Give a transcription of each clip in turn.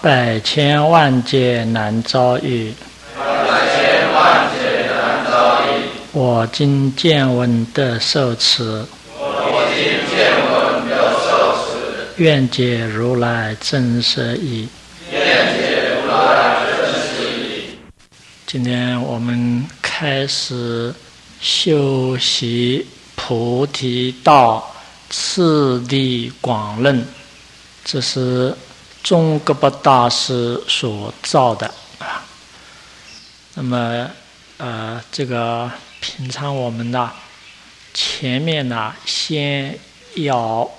百千万劫难遭遇。百千万劫难遭遇。我今见闻得受持。我今见闻得受持。愿解如来真实义。今天我们开始修习菩提道次第广论，这是中格巴大师所造的啊。那么，呃，这个平常我们呢，前面呢，先要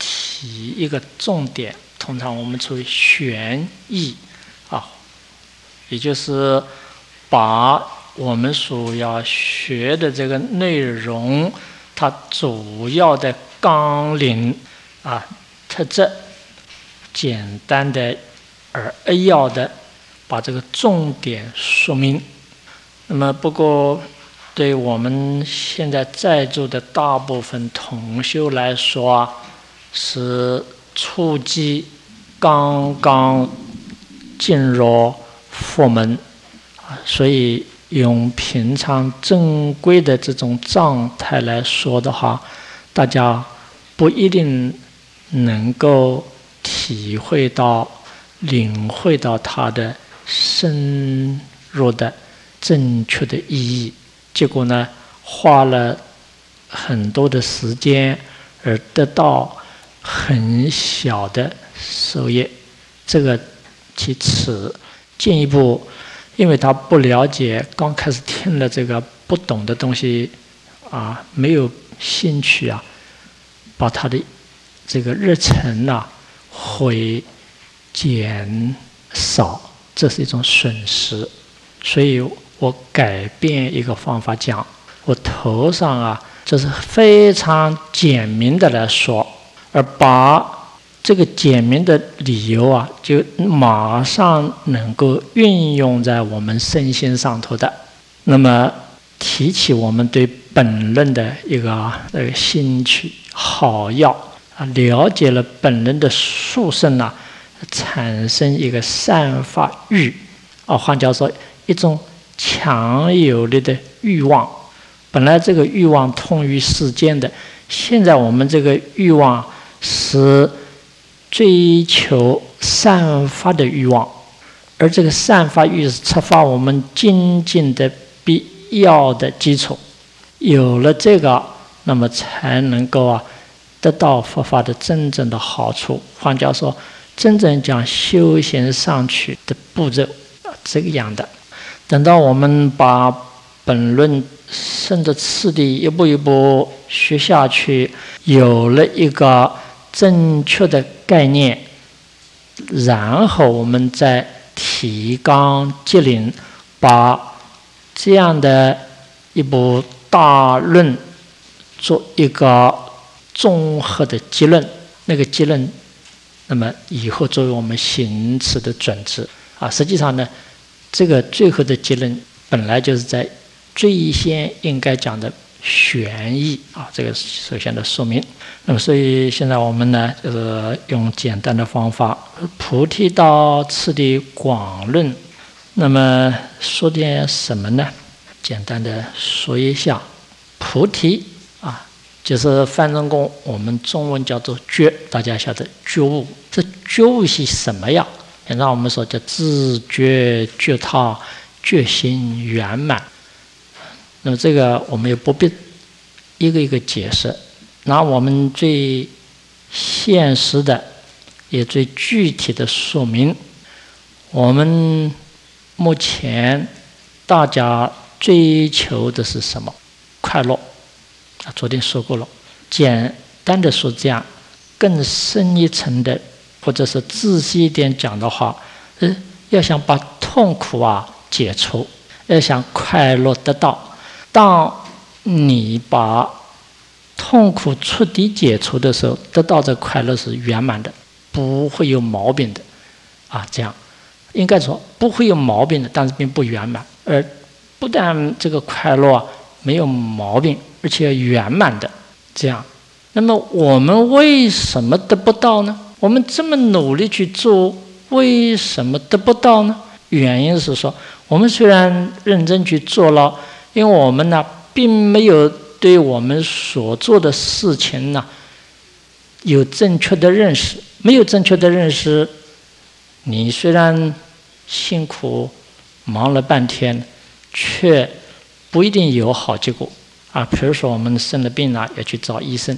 提一个重点，通常我们出于悬疑啊。也就是把我们所要学的这个内容，它主要的纲领啊特质，简单的而扼要的把这个重点说明。那么，不过对我们现在在座的大部分同修来说，是初级刚刚进入。佛门啊，所以用平常正规的这种状态来说的话，大家不一定能够体会到、领会到它的深入的、正确的意义。结果呢，花了很多的时间，而得到很小的收益。这个其次。进一步，因为他不了解，刚开始听了这个不懂的东西，啊，没有兴趣啊，把他的这个日程呐会减少，这是一种损失。所以我改变一个方法讲，我头上啊，这是非常简明的来说，而把。这个简明的理由啊，就马上能够运用在我们身心上头的。那么提起我们对本论的一个呃兴趣好要了解了本人的宿生啊，产生一个散发欲啊，换句话说，一种强有力的欲望。本来这个欲望通于世间的，现在我们这个欲望是。追求散发的欲望，而这个散发欲是触发我们精进的必要的基础。有了这个，那么才能够啊得到佛法的真正的好处。换句话说，真正讲修行上去的步骤这个样的。等到我们把本论顺着次第一步一步学下去，有了一个。正确的概念，然后我们再提纲挈领，把这样的一部大论做一个综合的结论。那个结论，那么以后作为我们行持的准则啊。实际上呢，这个最后的结论本来就是在最先应该讲的。玄义啊，这个首先的说明。那么，所以现在我们呢，就是用简单的方法，《菩提道次第广论》。那么说点什么呢？简单的说一下，菩提，就是翻成过我们中文叫做觉，大家晓得觉悟。这觉悟是什么呀？平常我们说叫自觉觉他，觉心圆满。那么这个我们也不必一个一个解释，拿我们最现实的也最具体的说明。我们目前大家追求的是什么？快乐啊！昨天说过了。简单的说，这样更深一层的或者是仔细一点讲的话，呃，要想把痛苦啊解除，要想快乐得到，当你把痛苦彻底解除的时候，得到的快乐是圆满的，不会有毛病的，啊，这样应该说不会有毛病的，但是并不圆满，而不但这个快乐没有毛病，而且圆满的这样。那么我们为什么得不到呢？我们这么努力去做，为什么得不到呢？原因是说，我们虽然认真去做了，因为我们呢，并没有对我们所做的事情呢，有正确的认识。没有正确的认识，你虽然辛苦忙了半天，却不一定有好结果啊。比如说，我们生了病了，要去找医生。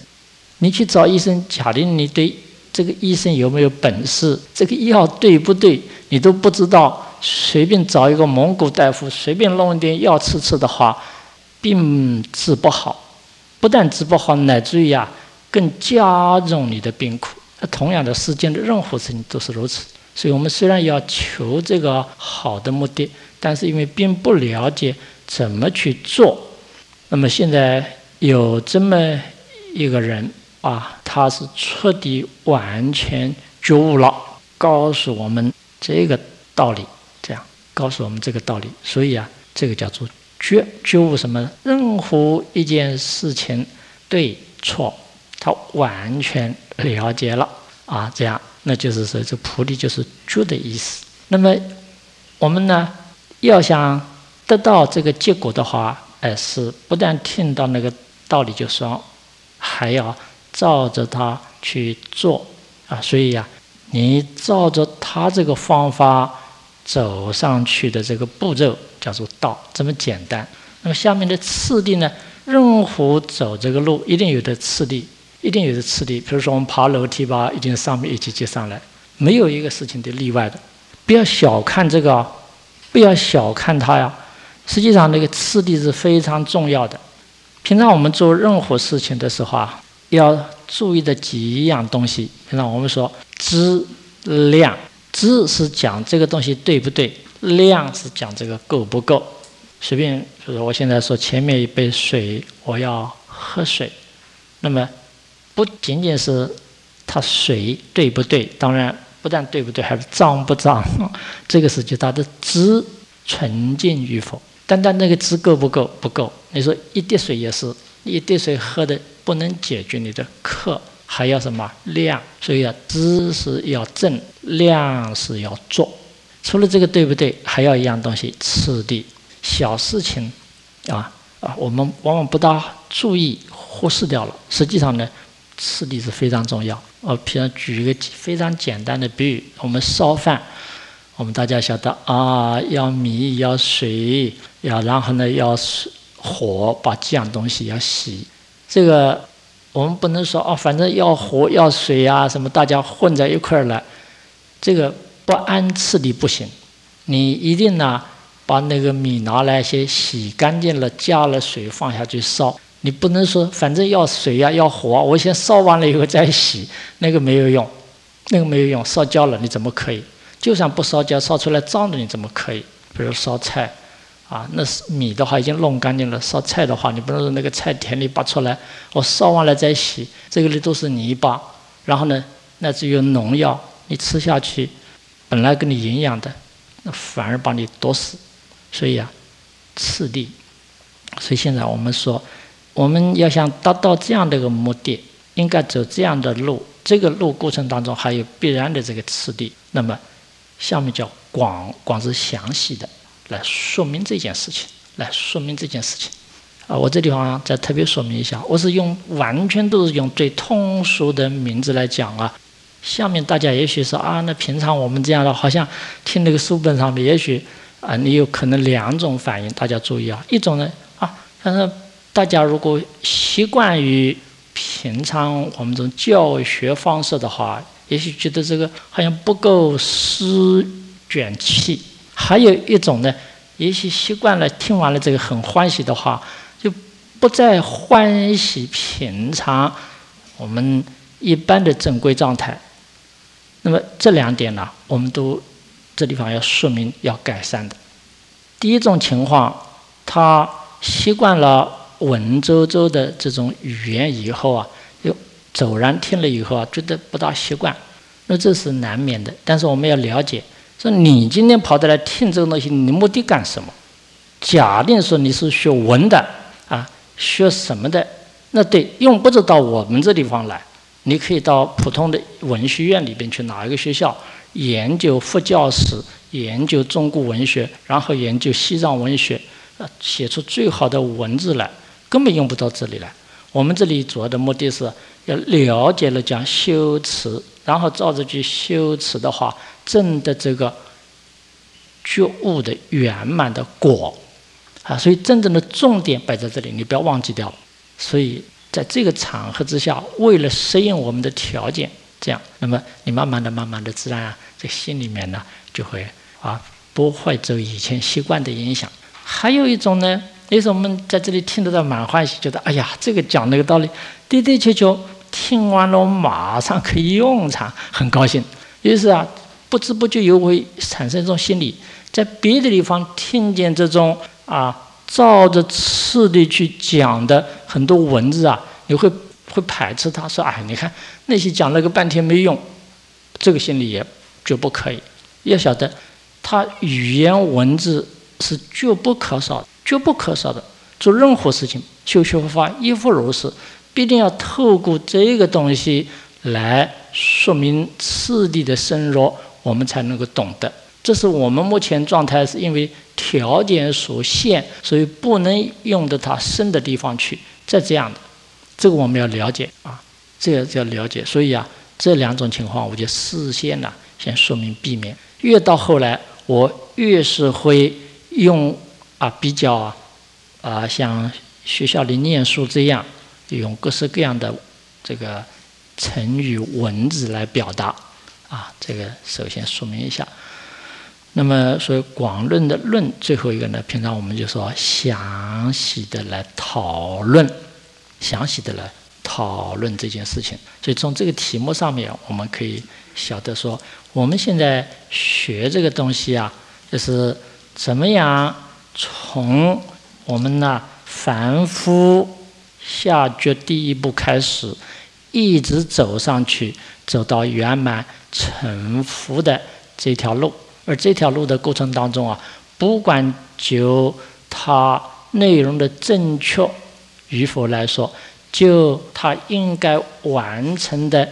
你去找医生，假定你对这个医生有没有本事，这个药对不对，你都不知道。随便找一个蒙古大夫，随便弄一点药吃吃的话，病治不好。不但治不好，乃至于啊，更加重你的病苦。同样的，世间的任何事情都是如此。所以我们虽然要求这个好的目的，但是因为并不了解怎么去做，那么现在有这么一个人。啊，他是彻底完全觉悟了，告诉我们这个道理，这样告诉我们这个道理。所以啊，这个叫做觉觉悟什么？任何一件事情对错，他完全了解了啊，这样那就是说，这菩提就是觉的意思。那么我们呢，要想得到这个结果的话，哎，是不但听到那个道理就说，还要。照着它去做啊，所以呀，你照着他这个方法走上去的这个步骤叫做道，这么简单。那么下面的次第呢？任何走这个路一定有的次第，一定有的次第。比如说我们爬楼梯吧，一定上面一级级上来，没有一个事情的例外的。不要小看这个，不要小看它呀。实际上那个次第是非常重要的。平常我们做任何事情的时候啊。要注意的几样东西，平常我们说质量，质是讲这个东西对不对，量是讲这个够不够。随便，就是我现在说前面一杯水，我要喝水，那么不仅仅是它水对不对，当然不但对不对，还是脏不脏，这个是就它的质纯净与否。单单那个汁够不够，不够。你说一滴水也是，一滴水喝的。不能解决你的渴，还要什么量？所以要知识要正，量是要做。除了这个，对不对？还要一样东西，次第。小事情，啊啊，我们往往不大注意，忽视掉了。实际上呢，次第是非常重要。我平常举一个非常简单的比喻：我们烧饭，我们大家晓得啊，要米，要水，要然后呢，要火，把这样东西要洗。这个我们不能说哦，反正要火要水啊，什么大家混在一块儿来，这个不按次第不行。你一定呢，把那个米拿来先洗干净了，加了水放下去烧。你不能说反正要水呀要火，我先烧完了以后再洗，那个没有用，那个没有用，烧焦了你怎么可以？就算不烧焦，烧出来脏的你怎么可以？比如烧菜。啊，那是米的话已经弄干净了。烧菜的话，你不能说那个菜田里拔出来，我烧完了再洗，这个里都是泥巴。然后呢，那只有农药，你吃下去，本来给你营养的，那反而把你毒死。所以啊，次第。所以现在我们说，我们要想达到这样的一个目的，应该走这样的路。这个路过程当中还有必然的这个次第。那么，下面叫广，广是详细的。来说明这件事情，来说明这件事情，啊，我这地方再特别说明一下，我是用完全都是用最通俗的名字来讲啊。下面大家也许说啊，那平常我们这样的，好像听那个书本上面，也许啊，你有可能两种反应，大家注意啊。一种呢啊，但是大家如果习惯于平常我们这种教学方式的话，也许觉得这个好像不够诗卷气。还有一种呢，也许习惯了听完了这个很欢喜的话，就不再欢喜平常我们一般的正规状态。那么这两点呢，我们都这地方要说明要改善的。第一种情况，他习惯了文绉绉的这种语言以后啊，又骤然听了以后啊，觉得不大习惯，那这是难免的。但是我们要了解，说你今天跑到来听这个东西，你目的干什么？假定说你是学文的啊，学什么的？那对，用不着到我们这地方来，你可以到普通的文学院里边去，哪一个学校研究佛教史。研究中国文学，然后研究西藏文学，呃，写出最好的文字来，根本用不到这里来。我们这里主要的目的是要了解了讲修辞，然后照着去修持的话，证的这个觉悟的圆满的果，啊，所以真正的重点摆在这里，你不要忘记掉。所以在这个场合之下，为了适应我们的条件，这样，那么你慢慢的、慢慢的，自然啊，这心里面呢，就会。啊，不会受以前习惯的影响。还有一种呢，也是我们在这里听得到满欢喜，觉得哎呀，这个讲那个道理，的的确确听完了我马上可以用场，很高兴。于是啊，不知不觉又会产生一种心理，在别的地方听见这种啊，照着次第去讲的很多文字啊，你会会排斥他，说哎，你看那些讲了个半天没用，这个心理也就不可以。要晓得。他语言文字是绝不可少、绝不可少的。做任何事情，修学佛法亦复如是，必定要透过这个东西来说明次第的深入，我们才能够懂得。这是我们目前状态，是因为条件所限，所以不能用得它深的地方去。再这样的，这个我们要了解啊，这个要了解。所以啊，这两种情况，我就事先呢，先说明避免。越到后来。我越是会用啊比较啊像学校里念书这样，用各式各样的这个成语文字来表达啊，这个首先说明一下。那么所以广论的论最后一个呢，平常我们就说详细的来讨论，详细的来讨论这件事情。所以从这个题目上面，我们可以晓得说。我们现在学这个东西啊，就是怎么样从我们呢凡夫下觉第一步开始，一直走上去，走到圆满成佛的这条路。而这条路的过程当中啊，不管就它内容的正确与否来说，就它应该完成的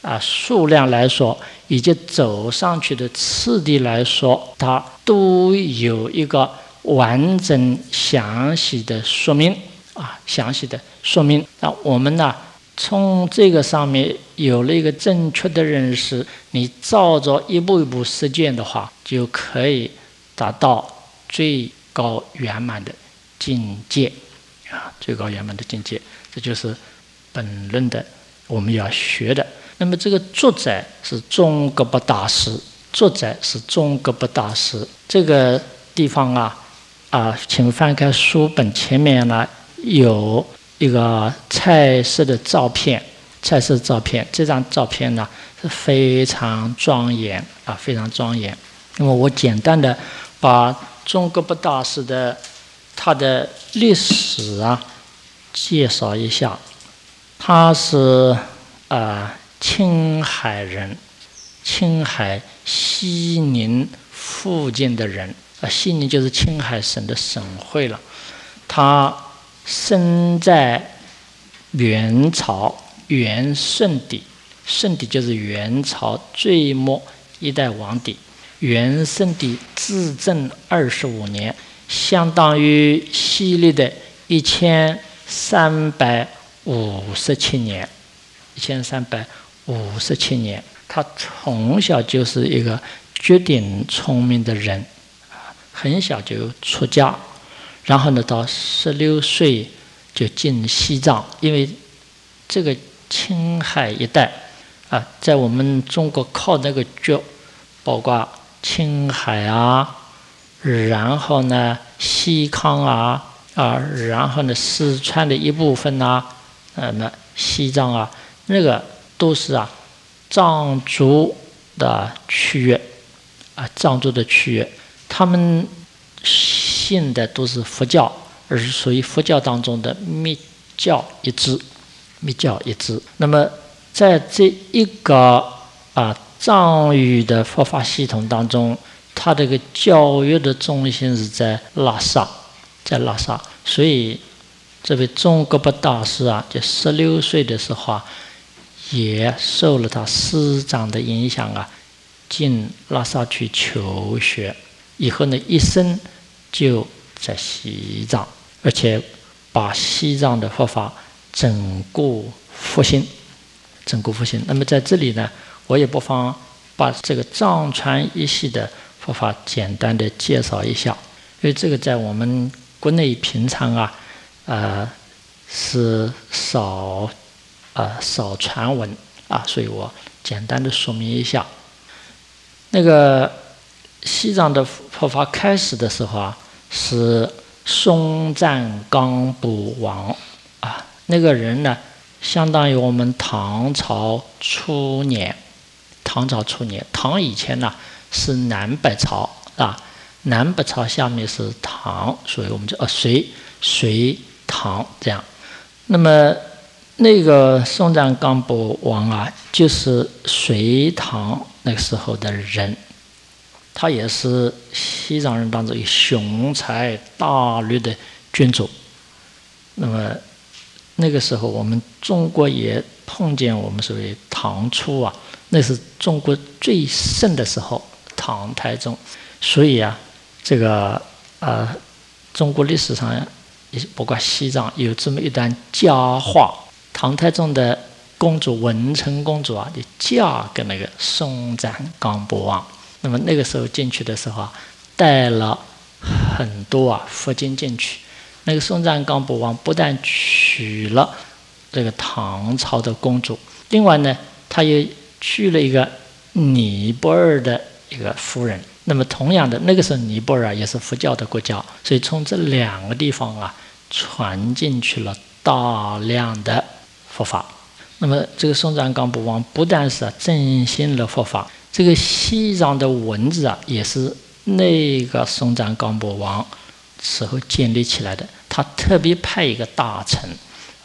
啊数量来说。以及走上去的次第来说，它都有一个完整详细的说明啊，详细的说明。那我们呢，从这个上面有了一个正确的认识，你照着一步一步实践的话，就可以达到最高圆满的境界啊，最高圆满的境界。这就是本论的我们要学的。那么这个作者是中格巴大师，作者是中格巴大师。这个地方啊，啊，请翻开书本前面呢有一个菜色的照片，菜色照片。这张照片呢是非常庄严啊，非常庄严。那么我简单的把中格巴大师的他的历史啊介绍一下，他是啊。青海人，青海西宁附近的人啊，西宁就是青海省的省会了。他生在元朝元顺帝，顺帝就是元朝最末一代皇帝。元顺帝至正二十五年，相当于西历的一千三百五十七年，一千三百。五十七年，他从小就是一个绝顶聪明的人，啊，很小就出家，然后呢，到十六岁就进西藏，因为这个青海一带啊，在我们中国靠那个角，包括青海啊，然后呢，西康啊，啊，然后呢，四川的一部分呐，呃，那西藏啊，那个。都是啊，藏族的区域，啊，藏族的区域，他们信的都是佛教，而是属于佛教当中的密教一支，密教一支。那么在这一个啊藏语的佛法系统当中，它这个教育的中心是在拉萨，在拉萨，所以这位中国巴大师啊，就十六岁的时候啊，也受了他师长的影响啊，进拉萨去求学，以后呢，一生。就在西藏，而且把西藏的佛法整固复兴，整固复兴。那么在这里呢，我也不妨把这个藏传一系的佛法简单的介绍一下，因为这个在我们国内平常啊，呃是少啊少传闻啊，所以我简单的说明一下。那个西藏的佛法开始的时候啊。是松赞干布王啊，那个人呢，相当于我们唐朝初年。唐朝初年，唐以前呢是南北朝啊，南北朝下面是唐，所以我们就呃隋隋唐这样。那么那个松赞干布王啊，就是隋唐那个时候的人。他也是西藏人当中有雄才大略的君主。那么那个时候，我们中国也碰见我们所谓唐初啊，那是中国最盛的时候，唐太宗。所以啊，这个呃，中国历史上也包括西藏有这么一段佳话：唐太宗的公主文成公主啊，就嫁给那个松赞干布王。那么那个时候进去的时候啊，带了很多啊佛经进去。那个松赞干布王不但娶了这个唐朝的公主，另外呢，他又娶了一个尼泊尔的一个夫人。那么同样的，那个时候尼泊尔也是佛教的国家，所以从这两个地方啊传进去了大量的佛法。那么这个松赞干布王不但是振兴了佛法。这个西藏的文字啊，也是那个松赞干布王时候建立起来的。他特别派一个大臣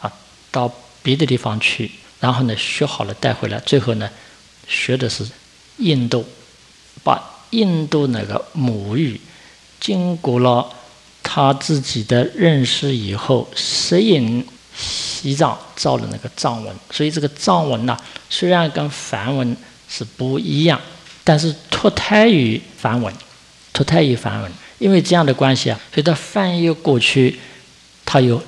啊，到别的地方去，然后呢学好了带回来，最后呢学的是印度，把印度那个母语经过了他自己的认识以后，适应西藏造了那个藏文。所以这个藏文呢，虽然跟梵文。是不一样，但是脱胎于梵文，脱胎于梵文，因为这样的关系啊，所以它翻译过去，它有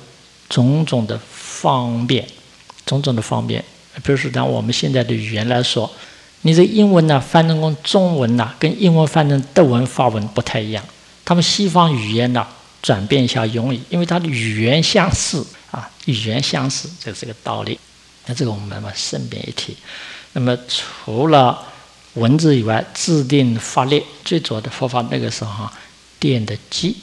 种种的方便，种种的方便。比如说，拿我们现在的语言来说，你这英文呢翻成成中文呐，跟英文翻成德文、法文不太一样。他们西方语言呢转变一下容易，因为它的语言相似啊，语言相似，这是个道理。那这个我们慢慢顺便一提。那么除了文字以外，制定法律最主要的佛法那个时候哈，奠的基，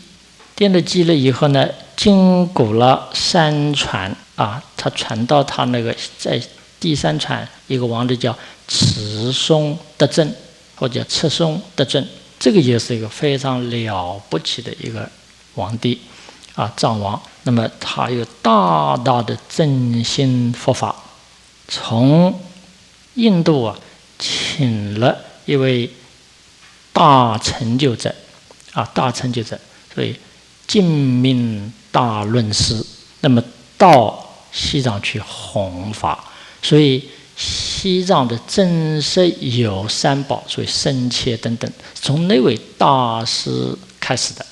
奠的基了以后呢，经过了三传啊，他传到他那个在第三传一个王子叫持松德政，或者赤松德政，这个也是一个非常了不起的一个皇帝啊，藏王。那么他有大大的振兴佛法，从印度啊，请了一位大成就者，啊，大成就者，所以尽命大论师，那么到西藏去弘法，所以西藏的正式有三宝，所以僧切等等，从那位大师开始的。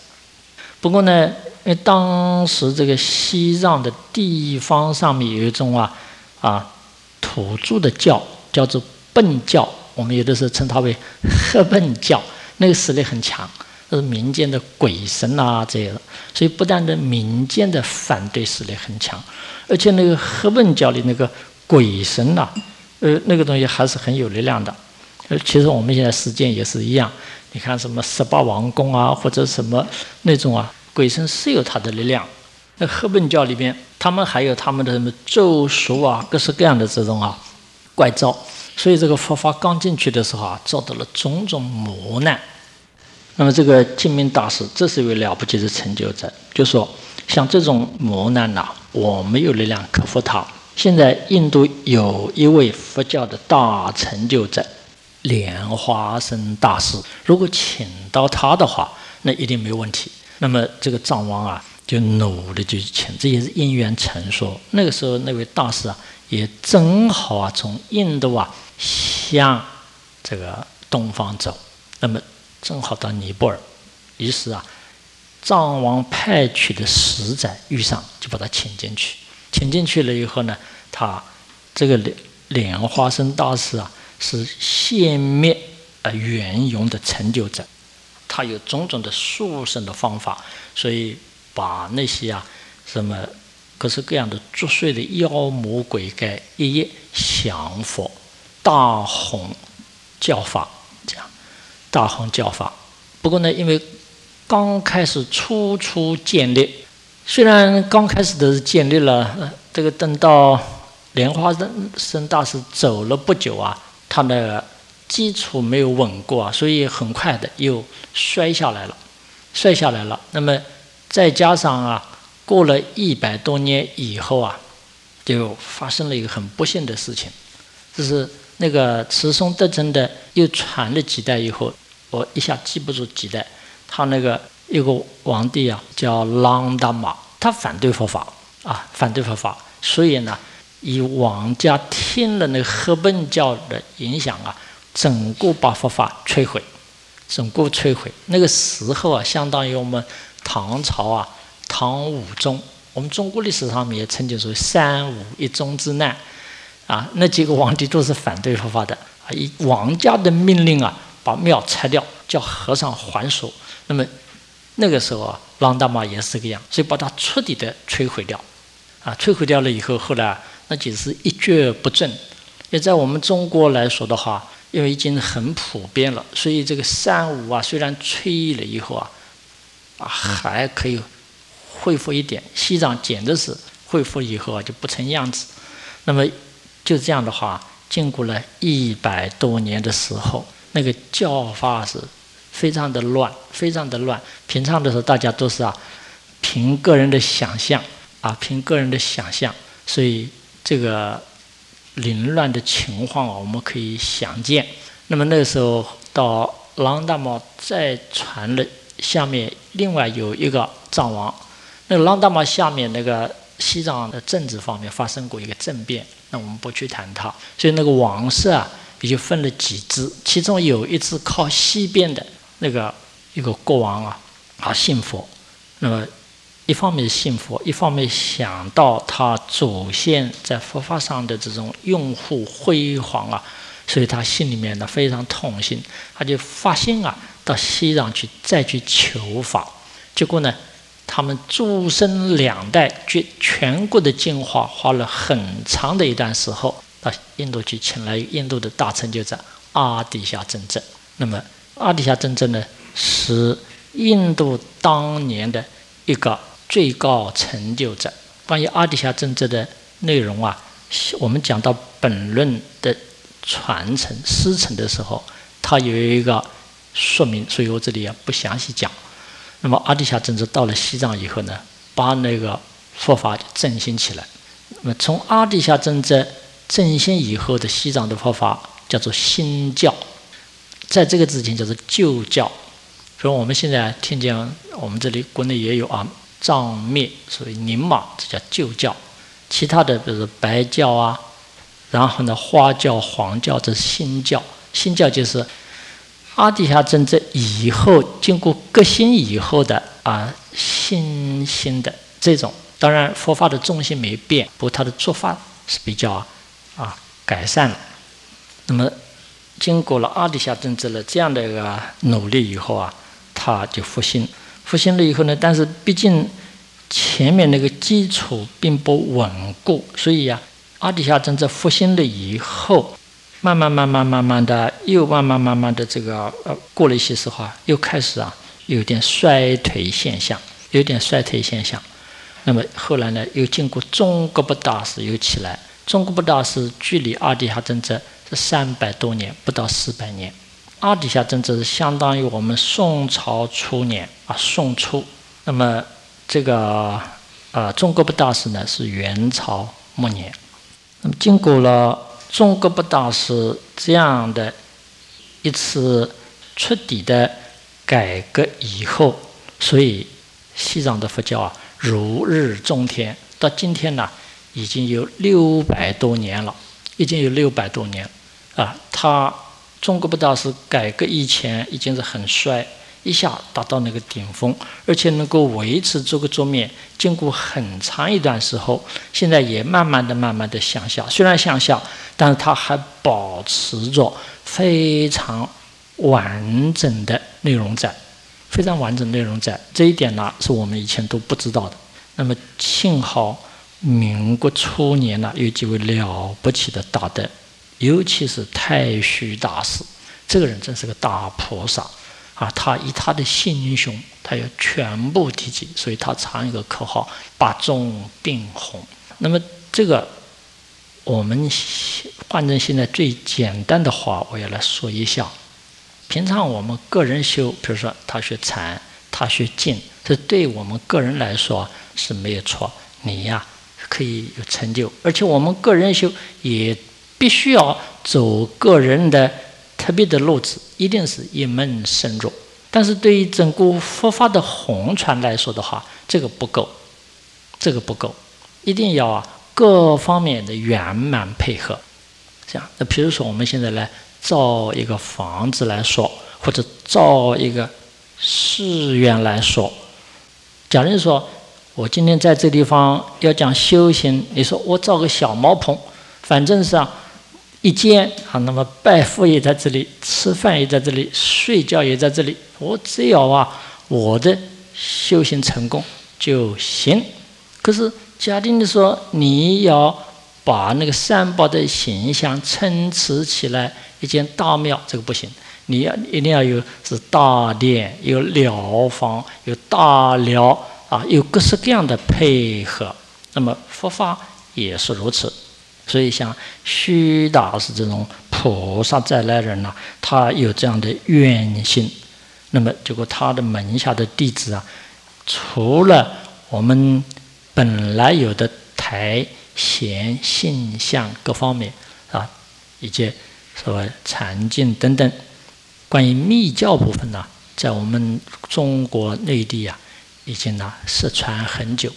不过呢，因为当时这个西藏的地方上面有一种啊啊土著的教。叫做苯教，我们有的时候称它为黑苯教，那个实力很强，这是民间的鬼神啊这些，所以不但的民间的反对势力很强，而且那个黑苯教里那个鬼神呐，呃，那个东西还是很有力量的。呃，其实我们现在实践也是一样，你看什么十八王公啊，或者什么那种啊，鬼神是有它的力量。那黑苯教里边，他们还有他们的什么咒术啊，各式各样的这种啊。怪招，所以这个佛法刚进去的时候啊，遭到了种种磨难。那么这个净明大师，这是一位了不起的成就者。就说像这种磨难呐，我没有力量克服它。现在印度有一位佛教的大成就者，莲花生大师。如果请到他的话，那一定没问题。那么这个藏王啊，就努力去请，这也是因缘成说。那个时候那位大师啊，也正好啊从印度啊向这个东方走，那么正好到尼泊尔，于是啊，藏王派去的使者遇上，就把他请进去。请进去了以后呢，他这个莲莲花生大师啊，是现灭而圆融的成就者，他有种种的速生的方法，所以把那些啊什么各式各样的作祟的妖魔鬼怪一一降服，大红教法这样，大红教法。不过呢，因为刚开始初初建立。虽然刚开始的是建立了，这个等到莲花生大师走了不久啊，他的基础没有稳固啊，所以很快的又摔下来了，摔下来了。那么再加上啊，过了一百多年以后啊，就发生了一个很不幸的事情，就是那个慈松德真的又传了几代以后，我一下记不住几代，他那个。一个皇帝啊，叫朗达玛，他反对佛法啊，反对佛法，所以呢，以王家听了那个赫本教的影响啊，整个把佛法摧毁，整个摧毁。那个时候啊，相当于我们唐朝啊，唐武宗，我们中国历史上面也曾经说三武一宗之难啊，那几个皇帝都是反对佛法的啊，以王家的命令啊，把庙拆掉，叫和尚还俗，那么。那个时候啊，朗大妈也是这个样，所以把它彻底的摧毁掉，啊，摧毁掉了以后，后来那就是一蹶不振。也在我们中国来说的话，因为已经很普遍了，所以这个三五啊，虽然摧了以后啊，啊还可以恢复一点。西藏简直是恢复以后啊就不成样子。那么就这样的话，经过了一百多年的时候，那个教法是。非常的乱，非常的乱。平常的时候，大家都是啊，凭个人的想象啊，凭个人的想象，所以这个凌乱的情况啊，我们可以想见。那么那个时候，到朗达玛再传了下面另外有一个藏王，那个朗达玛下面那个西藏的政治方面发生过一个政变，那我们不去谈它。所以那个王室啊，也就分了几支，其中有一支靠西边的。那个一个国王啊，啊信佛，那么一方面信佛，一方面想到他祖先在佛法上的这种拥护辉煌啊，所以他心里面呢非常痛心，他就发心啊到西藏去再去求法。结果呢，他们诸生两代全全国的进化，花了很长的一段时候，到印度去请来印度的大成就者阿底夏真正，那么。阿底夏真正呢，是印度当年的一个最高成就者。关于阿底夏真正的内容啊，我们讲到本论的传承师承的时候，它有一个说明，所以我这里也不详细讲。那么阿底夏政治到了西藏以后呢，把那个佛法振兴起来。那么从阿底夏政治振兴以后的西藏的佛法叫做新教。在这个之前叫做旧教，所以我们现在听见我们这里国内也有啊，藏密所以宁玛这叫旧教，其他的比如白教啊，然后呢花教、黄教这是新教，新教就是阿底夏真正以后经过革新以后的啊新兴的这种，当然佛法的重心没变，不过它的做法是比较啊改善了，那么。经过了阿底夏真正的这样的一个努力以后啊，他就复兴，复兴了以后呢，但是毕竟前面那个基础并不稳固，所以呀，阿底夏真正复兴了以后，慢慢慢慢慢慢的又慢慢慢慢的这个呃过了一些时候啊，又开始啊有点衰退现象，有点衰退现象。那么后来呢，又经过中国不大师又起来，中国不大师距离阿底夏真正。是三百多年，不到四百年。阿底峡政治是相当于我们宋朝初年啊，宋初。那么这个呃，中国不大师呢是元朝末年。那么经过了中国不大师这样的一次彻底的改革以后，所以西藏的佛教啊如日中天。到今天呢，已经有六百多年了，已经有六百多年啊，他。中国不大师改革以前已经是很衰，一下达到那个顶峰，而且能够维持这个桌面，经过很长一段时候，现在也慢慢的、慢慢的向下。虽然向下，但是它还保持着非常完整的内容在，非常完整内容在。这一点呢，是我们以前都不知道的。那么幸好民国初年呢，有几位了不起的大德。尤其是太虚大师，这个人真是个大菩萨啊！他以他的心胸，他要全部提及，所以他常一个口号：“把众病红。”那么这个，我们换成现在最简单的话，我要来说一下。平常我们个人修，比如说他学禅，他学静，这对我们个人来说是没有错。你呀，可以有成就，而且我们个人修也。必须要走个人的特别的路子，一定是一门深入。但是对于整个佛法的红传来说的话，这个不够，这个不够，一定要啊各方面的圆满配合。这样，那比如说我们现在来造一个房子来说，或者造一个寺院来说，假如说我今天在这地方要讲修行，你说我造个小茅棚，反正是啊。一间啊，那么拜佛也在这里，吃饭也在这里，睡觉也在这里。我只要啊，我的修行成功就行。可是，假定的说，你要把那个三宝的形象撑持起来，一间大庙，这个不行。你要一定要有是大殿，有疗房，有大疗啊，有各式各样的配合。那么佛法也是如此。所以，像虚大师这种菩萨再来人呐，他有这样的愿心，那么结果他的门下的弟子啊，除了我们本来有的台贤性相各方面啊，以及所谓禅境等等，关于密教部分呢，在我们中国内地啊，已经呢失传很久。